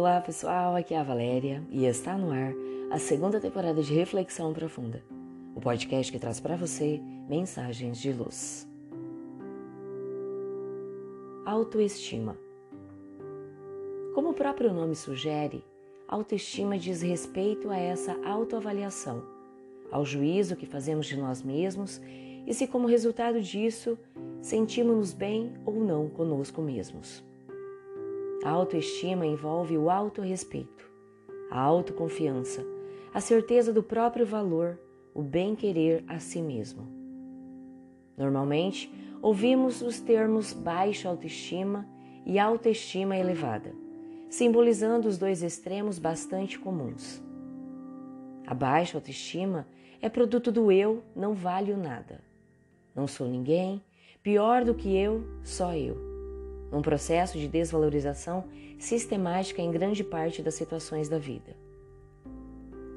Olá pessoal, aqui é a Valéria e está no ar a segunda temporada de Reflexão Profunda, o podcast que traz para você mensagens de luz. Autoestima. Como o próprio nome sugere, autoestima diz respeito a essa autoavaliação, ao juízo que fazemos de nós mesmos e se, como resultado disso, sentimos-nos bem ou não conosco mesmos. A autoestima envolve o autorrespeito, a autoconfiança, a certeza do próprio valor, o bem-querer a si mesmo. Normalmente, ouvimos os termos baixa autoestima e autoestima elevada, simbolizando os dois extremos bastante comuns. A baixa autoestima é produto do eu, não valho nada. Não sou ninguém, pior do que eu, só eu um processo de desvalorização sistemática em grande parte das situações da vida.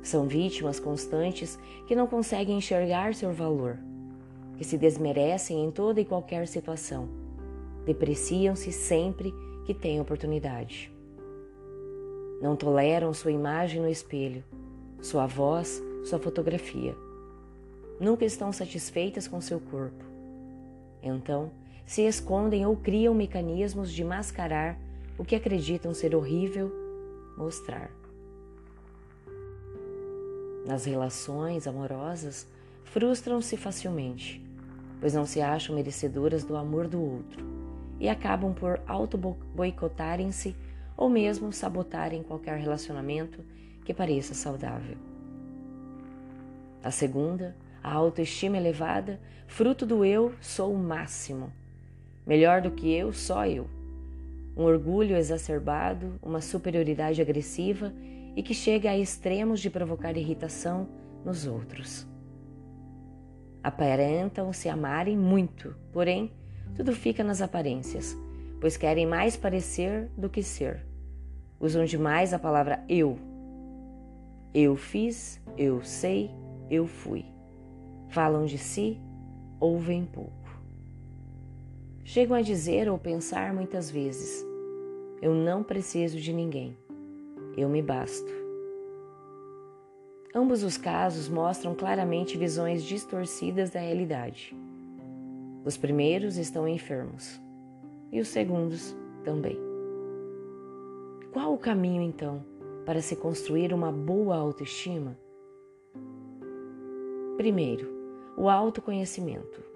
São vítimas constantes que não conseguem enxergar seu valor, que se desmerecem em toda e qualquer situação, depreciam-se sempre que têm oportunidade. Não toleram sua imagem no espelho, sua voz, sua fotografia. Nunca estão satisfeitas com seu corpo. Então, se escondem ou criam mecanismos de mascarar o que acreditam ser horrível mostrar. Nas relações amorosas, frustram-se facilmente, pois não se acham merecedoras do amor do outro e acabam por auto-boicotarem-se ou mesmo sabotarem qualquer relacionamento que pareça saudável. A segunda, a autoestima elevada, fruto do eu sou o máximo, Melhor do que eu, só eu. Um orgulho exacerbado, uma superioridade agressiva e que chega a extremos de provocar irritação nos outros. Aparentam se amarem muito, porém, tudo fica nas aparências, pois querem mais parecer do que ser. Usam demais a palavra eu. Eu fiz, eu sei, eu fui. Falam de si, ouvem pouco. Chegam a dizer ou pensar muitas vezes: Eu não preciso de ninguém, eu me basto. Ambos os casos mostram claramente visões distorcidas da realidade. Os primeiros estão enfermos e os segundos também. Qual o caminho, então, para se construir uma boa autoestima? Primeiro, o autoconhecimento.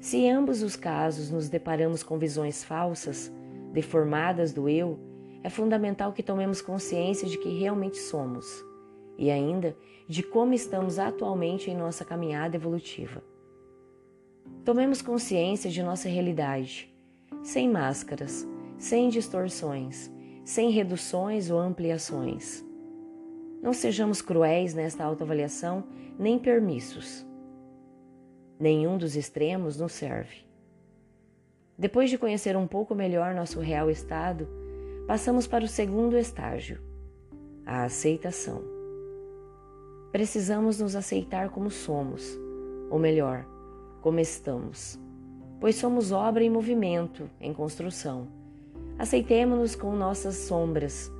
Se em ambos os casos nos deparamos com visões falsas, deformadas do eu, é fundamental que tomemos consciência de que realmente somos e ainda de como estamos atualmente em nossa caminhada evolutiva. Tomemos consciência de nossa realidade, sem máscaras, sem distorções, sem reduções ou ampliações. Não sejamos cruéis nesta autoavaliação nem permissos. Nenhum dos extremos nos serve. Depois de conhecer um pouco melhor nosso real estado, passamos para o segundo estágio, a aceitação. Precisamos nos aceitar como somos, ou melhor, como estamos, pois somos obra em movimento, em construção. Aceitemos-nos com nossas sombras,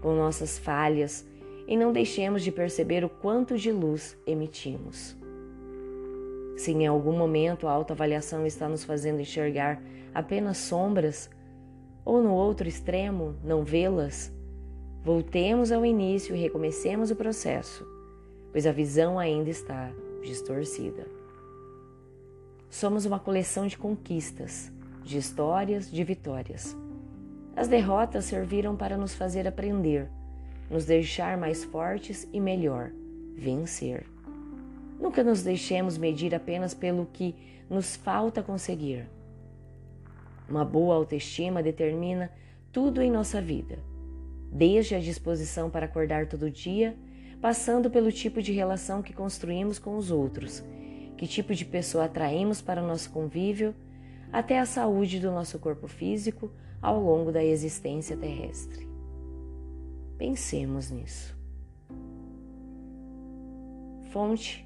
com nossas falhas e não deixemos de perceber o quanto de luz emitimos. Se em algum momento a autoavaliação está nos fazendo enxergar apenas sombras, ou no outro extremo, não vê-las, voltemos ao início e recomecemos o processo, pois a visão ainda está distorcida. Somos uma coleção de conquistas, de histórias, de vitórias. As derrotas serviram para nos fazer aprender, nos deixar mais fortes e melhor, vencer. Nunca nos deixemos medir apenas pelo que nos falta conseguir. Uma boa autoestima determina tudo em nossa vida, desde a disposição para acordar todo dia, passando pelo tipo de relação que construímos com os outros, que tipo de pessoa atraímos para o nosso convívio, até a saúde do nosso corpo físico ao longo da existência terrestre. Pensemos nisso. Fonte